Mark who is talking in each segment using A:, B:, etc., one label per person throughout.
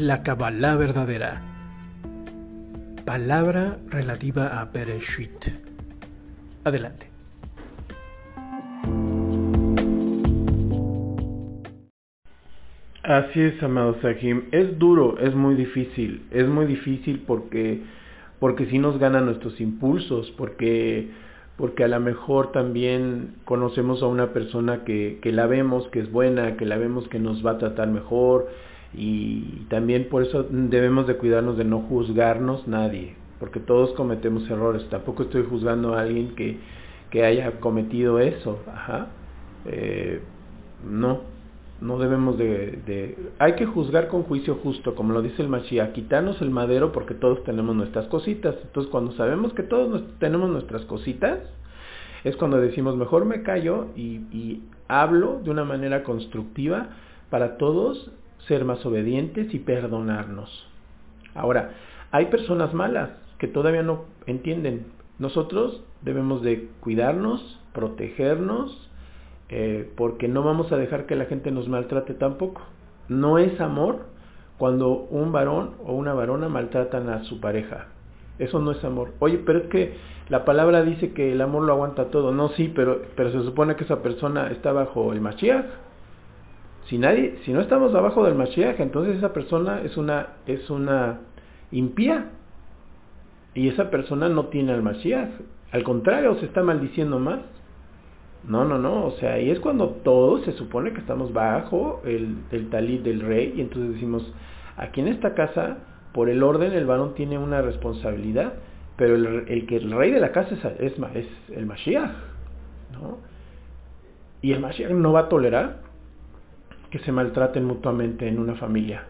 A: La Kabbalah verdadera. Palabra relativa a Bereshit. Adelante.
B: Así es, amado Sahim. Es duro, es muy difícil. Es muy difícil porque, porque si nos ganan nuestros impulsos, porque, porque a lo mejor también conocemos a una persona que, que la vemos que es buena, que la vemos que nos va a tratar mejor y también por eso debemos de cuidarnos de no juzgarnos nadie, porque todos cometemos errores. Tampoco estoy juzgando a alguien que, que haya cometido eso. Ajá. Eh, no, no debemos de, Hay que juzgar con juicio justo, como lo dice el Mashiach, quitarnos el madero porque todos tenemos nuestras cositas. Entonces cuando sabemos que todos tenemos nuestras cositas, es cuando decimos, mejor me callo y, y hablo de una manera constructiva para todos ser más obedientes y perdonarnos. Ahora, hay personas malas que todavía no entienden. Nosotros debemos de cuidarnos, protegernos, eh, porque no vamos a dejar que la gente nos maltrate tampoco. No es amor cuando un varón o una varona maltratan a su pareja. Eso no es amor. Oye, pero es que la palabra dice que el amor lo aguanta todo. No, sí, pero, pero se supone que esa persona está bajo el Mashiach. Si nadie, si no estamos abajo del Mashiach, entonces esa persona es una, es una impía. Y esa persona no tiene al Mashiach. Al contrario, se está maldiciendo más. No, no, no, o sea, ahí es cuando todos se supone que estamos bajo el, el del rey y entonces decimos, aquí en esta casa, por el orden, el varón tiene una responsabilidad, pero el, el que el rey de la casa es, es, es el Mashiach, ¿no? Y el Mashiach no va a tolerar que se maltraten mutuamente en una familia.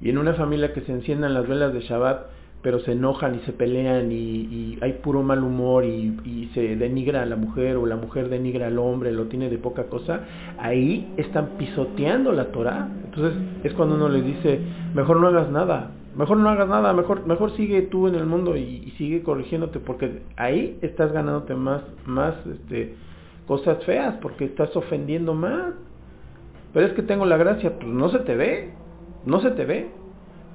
B: Y en una familia que se enciendan las velas de Shabbat, pero se enojan y se pelean y, hay puro mal humor y, y, se denigra a la mujer o la mujer denigra al hombre, lo tiene de poca cosa, ahí están pisoteando la Torah. Entonces es cuando uno les dice, mejor no hagas nada, mejor no hagas nada, mejor, mejor sigue tú en el mundo y, sigue corrigiéndote, porque ahí estás ganándote más, más este, cosas feas, porque estás ofendiendo más. Pero es que tengo la gracia, pues no se te ve, no se te ve.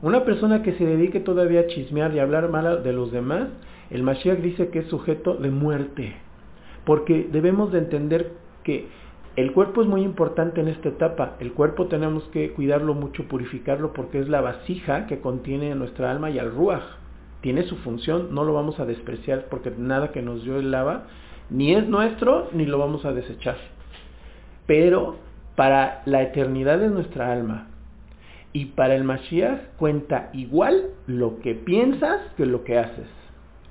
B: Una persona que se dedique todavía a chismear y hablar mal de los demás, el Mashiach dice que es sujeto de muerte. Porque debemos de entender que el cuerpo es muy importante en esta etapa. El cuerpo tenemos que cuidarlo mucho, purificarlo, porque es la vasija que contiene nuestra alma y al ruaj. Tiene su función, no lo vamos a despreciar porque nada que nos dio el lava ni es nuestro ni lo vamos a desechar. Pero para la eternidad de nuestra alma, y para el Mashiach cuenta igual lo que piensas que lo que haces.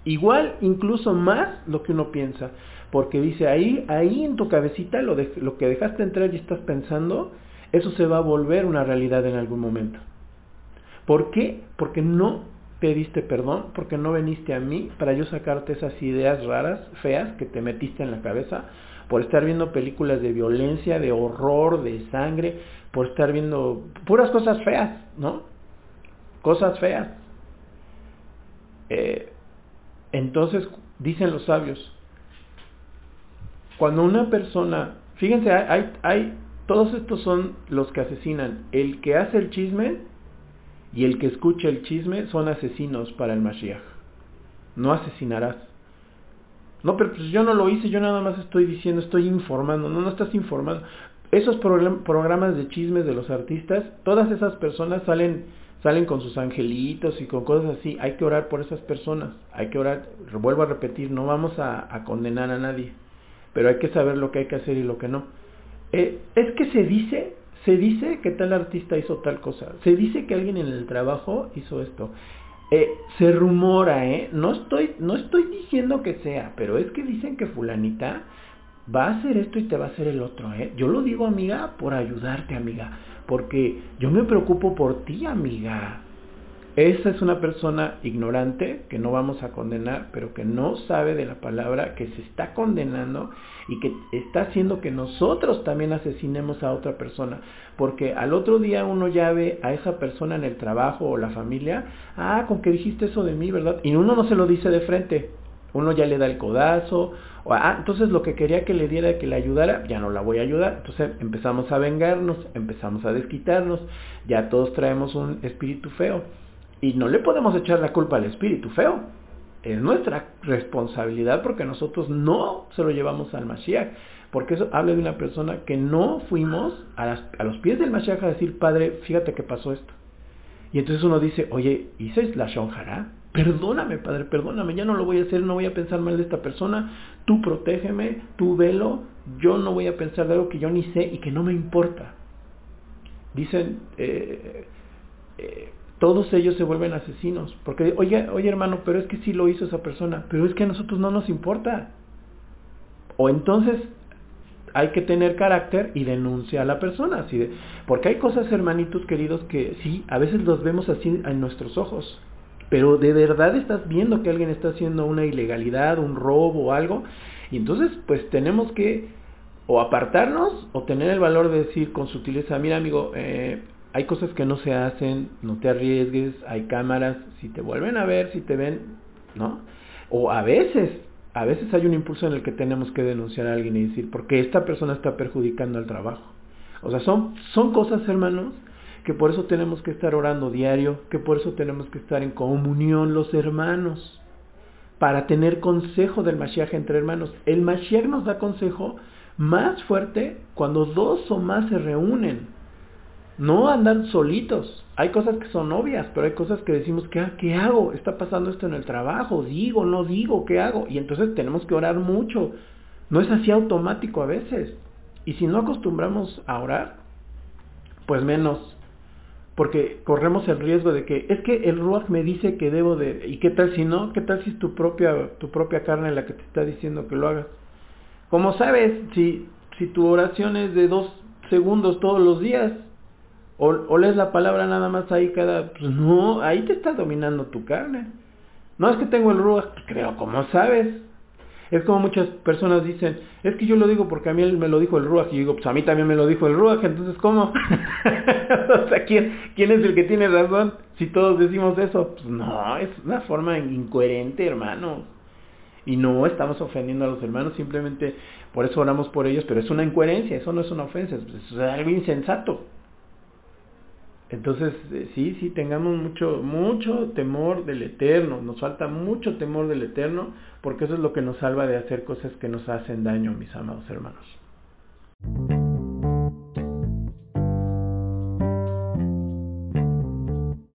B: Igual, incluso más lo que uno piensa. Porque dice, ahí, ahí en tu cabecita lo, de, lo que dejaste entrar y estás pensando, eso se va a volver una realidad en algún momento. ¿Por qué? Porque no pediste perdón, porque no viniste a mí para yo sacarte esas ideas raras, feas que te metiste en la cabeza, por estar viendo películas de violencia, de horror, de sangre, por estar viendo puras cosas feas, ¿no? Cosas feas. Eh, entonces, dicen los sabios, cuando una persona, fíjense, hay, hay, todos estos son los que asesinan. El que hace el chisme y el que escucha el chisme son asesinos para el Mashiach. No asesinarás. No, pero pues yo no lo hice, yo nada más estoy diciendo, estoy informando. No, no estás informando esos programas de chismes de los artistas, todas esas personas salen salen con sus angelitos y con cosas así. Hay que orar por esas personas. Hay que orar, vuelvo a repetir, no vamos a, condenar a nadie, pero hay que saber lo que hay que hacer y lo que no. Eh, es que se dice, se dice que tal artista hizo tal cosa. Se dice que alguien en el trabajo hizo esto. Eh, se rumora, ¿eh? No estoy, no estoy diciendo que sea, pero es que dicen que fulanita va a hacer esto y te va a hacer el otro. ¿eh? Yo lo digo, amiga, por ayudarte, amiga, porque yo me preocupo por ti, amiga. Esa es una persona ignorante que no vamos a condenar, pero que no sabe de la palabra, que se está condenando y que está haciendo que nosotros también asesinemos a otra persona. Porque al otro día uno ya ve a esa persona en el trabajo o la familia, ah, con que dijiste eso de mí, ¿verdad? Y uno no se lo dice de frente, uno ya le da el codazo, ah, entonces lo que quería que le diera, que le ayudara, ya no la voy a ayudar. Entonces empezamos a vengarnos, empezamos a desquitarnos, ya todos traemos un espíritu feo. Y no le podemos echar la culpa al espíritu feo. Es nuestra responsabilidad porque nosotros no se lo llevamos al Mashiach. Porque eso habla de una persona que no fuimos a, a los pies del Mashiach a decir, Padre, fíjate que pasó esto. Y entonces uno dice, oye, ¿hice la shonjara? Perdóname, Padre, perdóname, ya no lo voy a hacer, no voy a pensar mal de esta persona, tú protégeme, tú velo, yo no voy a pensar de algo que yo ni sé y que no me importa. Dicen, eh, eh, todos ellos se vuelven asesinos, porque, oye, oye hermano, pero es que sí lo hizo esa persona, pero es que a nosotros no nos importa. O entonces hay que tener carácter y denuncia a la persona. Así de, porque hay cosas, hermanitos queridos, que sí, a veces los vemos así en nuestros ojos. Pero de verdad estás viendo que alguien está haciendo una ilegalidad, un robo o algo. Y entonces, pues tenemos que o apartarnos o tener el valor de decir con sutileza, mira amigo, eh, hay cosas que no se hacen, no te arriesgues, hay cámaras, si te vuelven a ver, si te ven, ¿no? O a veces a veces hay un impulso en el que tenemos que denunciar a alguien y decir, porque esta persona está perjudicando el trabajo. O sea, son, son cosas, hermanos, que por eso tenemos que estar orando diario, que por eso tenemos que estar en comunión los hermanos, para tener consejo del Mashiach entre hermanos. El Mashiach nos da consejo más fuerte cuando dos o más se reúnen. No andan solitos. Hay cosas que son obvias, pero hay cosas que decimos, ¿qué, ¿qué hago? Está pasando esto en el trabajo, digo, no digo, ¿qué hago? Y entonces tenemos que orar mucho. No es así automático a veces. Y si no acostumbramos a orar, pues menos. Porque corremos el riesgo de que es que el Ruach me dice que debo de... ¿Y qué tal si no? ¿Qué tal si es tu propia, tu propia carne la que te está diciendo que lo hagas? Como sabes, si, si tu oración es de dos segundos todos los días, o, o, lees la palabra nada más ahí cada... Pues no, ahí te está dominando tu carne. No es que tengo el ruach, creo, como sabes? Es como muchas personas dicen, es que yo lo digo porque a mí él me lo dijo el ruach. Y digo, pues a mí también me lo dijo el ruach, entonces ¿cómo? o sea, ¿quién, ¿quién es el que tiene razón si todos decimos eso? Pues no, es una forma incoherente, hermano. Y no estamos ofendiendo a los hermanos, simplemente por eso oramos por ellos, pero es una incoherencia, eso no es una ofensa, es algo insensato. Entonces, eh, sí, sí, tengamos mucho, mucho temor del Eterno, nos falta mucho temor del Eterno, porque eso es lo que nos salva de hacer cosas que nos hacen daño, mis amados hermanos.